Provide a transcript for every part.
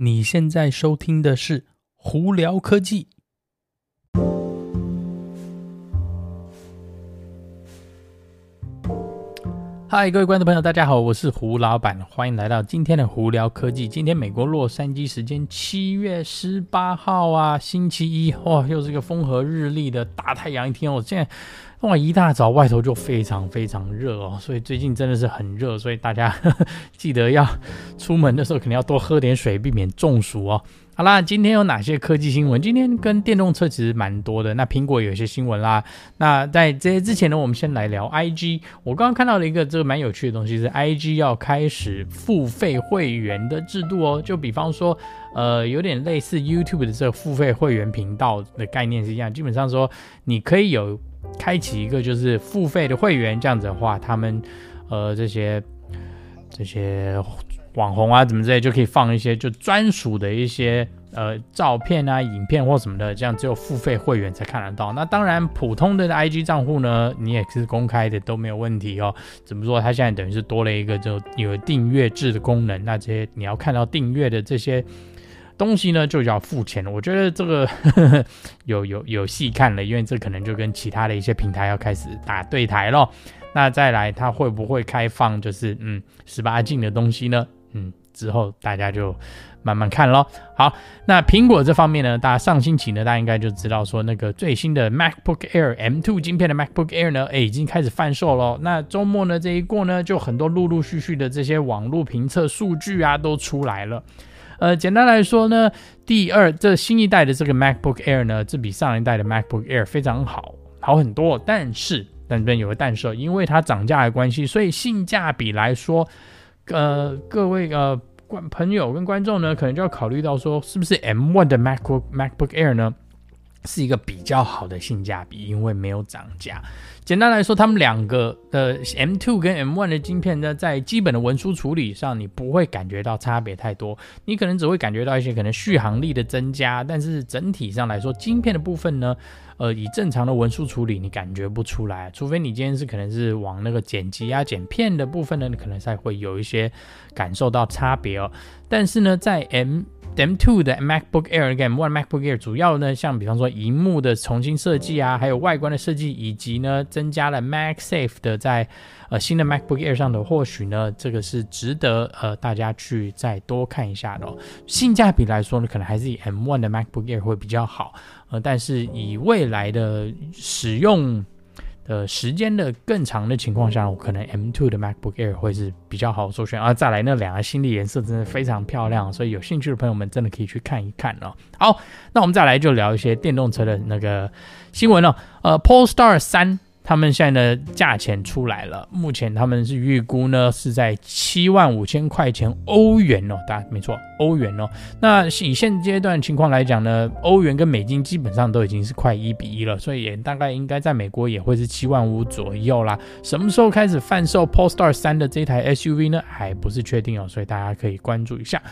你现在收听的是《胡聊科技》。嗨，各位观众朋友，大家好，我是胡老板，欢迎来到今天的《胡聊科技》。今天美国洛杉矶时间七月十八号啊，星期一，哇，又是一个风和日丽的大太阳一天。我现在。哇，一大早外头就非常非常热哦，所以最近真的是很热，所以大家呵 呵记得要出门的时候肯定要多喝点水，避免中暑哦。好啦，今天有哪些科技新闻？今天跟电动车其实蛮多的。那苹果有一些新闻啦。那在这些之前呢，我们先来聊 IG。我刚刚看到了一个这个蛮有趣的东西，是 IG 要开始付费会员的制度哦。就比方说，呃，有点类似 YouTube 的这个付费会员频道的概念是一样。基本上说，你可以有。开启一个就是付费的会员，这样子的话，他们呃这些这些网红啊，怎么之类就可以放一些就专属的一些呃照片啊、影片或什么的，这样只有付费会员才看得到。那当然，普通的 IG 账户呢，你也是公开的都没有问题哦。怎么说？它现在等于是多了一个就有订阅制的功能，那这些你要看到订阅的这些。东西呢就要付钱，我觉得这个 有有有戏看了，因为这可能就跟其他的一些平台要开始打对台了。那再来，它会不会开放就是嗯十八禁的东西呢？嗯，之后大家就慢慢看咯。好，那苹果这方面呢，大家上星期呢，大家应该就知道说那个最新的 MacBook Air M2 晶片的 MacBook Air 呢，诶已经开始贩售了。那周末呢这一过呢，就很多陆陆续续的这些网络评测数据啊都出来了。呃，简单来说呢，第二，这新一代的这个 MacBook Air 呢，这比上一代的 MacBook Air 非常好，好很多。但是，但这边有个但是，因为它涨价的关系，所以性价比来说，呃，各位呃观朋友跟观众呢，可能就要考虑到说，是不是 M1 的 MacBook MacBook Air 呢，是一个比较好的性价比，因为没有涨价。简单来说，他们两个的 M2 跟 M1 的晶片呢，在基本的文书处理上，你不会感觉到差别太多，你可能只会感觉到一些可能续航力的增加，但是整体上来说，晶片的部分呢，呃，以正常的文书处理，你感觉不出来，除非你今天是可能是往那个剪辑啊、剪片的部分呢，你可能才会有一些感受到差别哦。但是呢，在 M M2 的 MacBook Air 跟 M1 MacBook Air 主要呢，像比方说荧幕的重新设计啊，还有外观的设计，以及呢增加了 MagSafe 的在呃新的 MacBook Air 上的，或许呢这个是值得呃大家去再多看一下的哦。性价比来说呢，可能还是以 M1 的 MacBook Air 会比较好，呃，但是以未来的使用。呃，时间的更长的情况下，我可能 M2 的 MacBook Air 会是比较好首选啊。再来那两个新的颜色真的非常漂亮，所以有兴趣的朋友们真的可以去看一看哦。好，那我们再来就聊一些电动车的那个新闻了。呃，Polestar 3。他们现在的价钱出来了，目前他们是预估呢是在七万五千块钱欧元哦，大家没错，欧元哦。那以现阶段情况来讲呢，欧元跟美金基本上都已经是快一比一了，所以也大概应该在美国也会是七万五左右啦。什么时候开始贩售 Polestar 3的这台 SUV 呢？还不是确定哦，所以大家可以关注一下。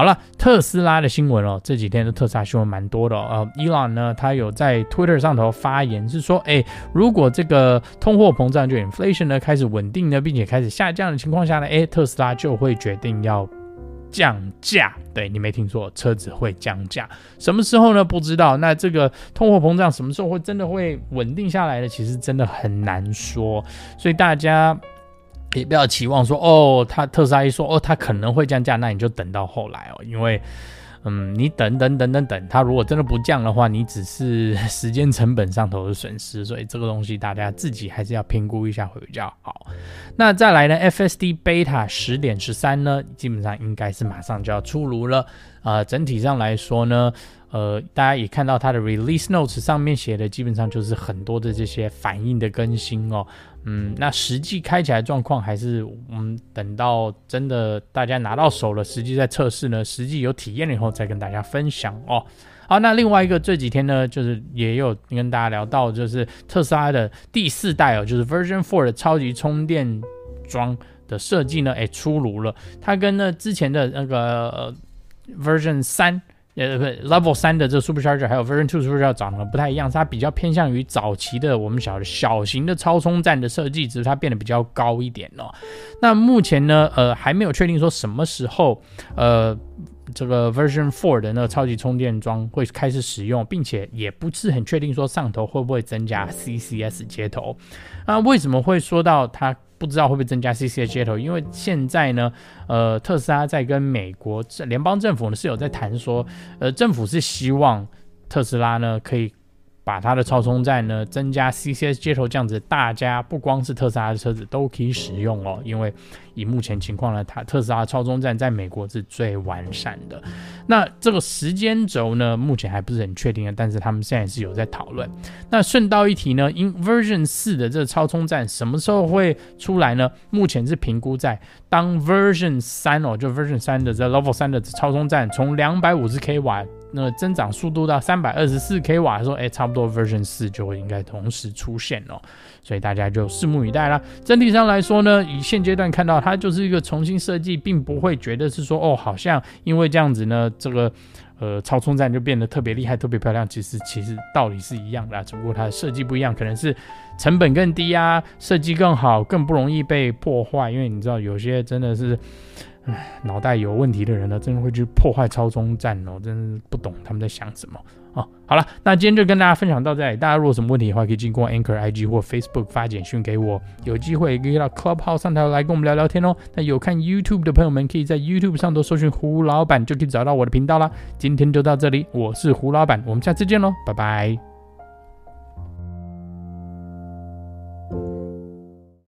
好了，特斯拉的新闻哦，这几天的特斯拉新闻蛮多的哦。呃，Elon 呢，他有在 Twitter 上头发言，是说，哎，如果这个通货膨胀就 inflation 呢开始稳定呢，并且开始下降的情况下呢，哎，特斯拉就会决定要降价。对，你没听错，车子会降价。什么时候呢？不知道。那这个通货膨胀什么时候会真的会稳定下来呢？其实真的很难说。所以大家。也不要期望说哦，他特斯拉一说哦，他可能会降价，那你就等到后来哦，因为，嗯，你等等等等等，他如果真的不降的话，你只是时间成本上头的损失，所以这个东西大家自己还是要评估一下会比较好。那再来呢，FSD Beta 十点十三呢，基本上应该是马上就要出炉了。呃，整体上来说呢，呃，大家也看到它的 Release Notes 上面写的，基本上就是很多的这些反应的更新哦。嗯，那实际开起来状况还是我们等到真的大家拿到手了，实际在测试呢，实际有体验了以后再跟大家分享哦。好，那另外一个这几天呢，就是也有跟大家聊到，就是特斯拉的第四代哦，就是 Version Four 的超级充电桩的设计呢，哎，出炉了。它跟呢之前的那个、Version 三。呃，不，Level 三的这 Supercharger 还有 Version Two Supercharger 长得不太一样，它比较偏向于早期的我们小的小型的超充站的设计，只是它变得比较高一点哦。那目前呢，呃，还没有确定说什么时候，呃，这个 Version Four 的那个超级充电桩会开始使用，并且也不是很确定说上头会不会增加 CCS 接头。那为什么会说到它不知道会不会增加 CC 的接头？因为现在呢，呃，特斯拉在跟美国联邦政府呢是有在谈说，呃，政府是希望特斯拉呢可以。把它的超充站呢增加 CCS 接头，这样子大家不光是特斯拉的车子都可以使用哦。因为以目前情况呢，它特斯拉超充站在美国是最完善的。那这个时间轴呢，目前还不是很确定的，但是他们现在是有在讨论。那顺道一提呢，因 Version 四的这个超充站什么时候会出来呢？目前是评估在当 Version 三哦，就 Version 三的这 Level 三的超充站从两百五十 k 瓦。那增长速度到三百二十四 k 瓦的时候，哎，差不多 Version 四就会应该同时出现哦，所以大家就拭目以待啦。整体上来说呢，以现阶段看到它就是一个重新设计，并不会觉得是说哦，好像因为这样子呢，这个呃超充站就变得特别厉害、特别漂亮。其实其实道理是一样的，只不过它的设计不一样，可能是成本更低啊，设计更好，更不容易被破坏。因为你知道有些真的是。唉，脑袋有问题的人呢，真的会去破坏超中站哦，真的不懂他们在想什么哦。好了，那今天就跟大家分享到这里。大家如果有什么问题的话，可以经过 Anchor IG 或 Facebook 发简讯给我，有机会可以到 Clubhouse 上台来跟我们聊聊天哦。那有看 YouTube 的朋友们，可以在 YouTube 上都搜寻胡老板，就可以找到我的频道啦。今天就到这里，我是胡老板，我们下次见喽，拜拜。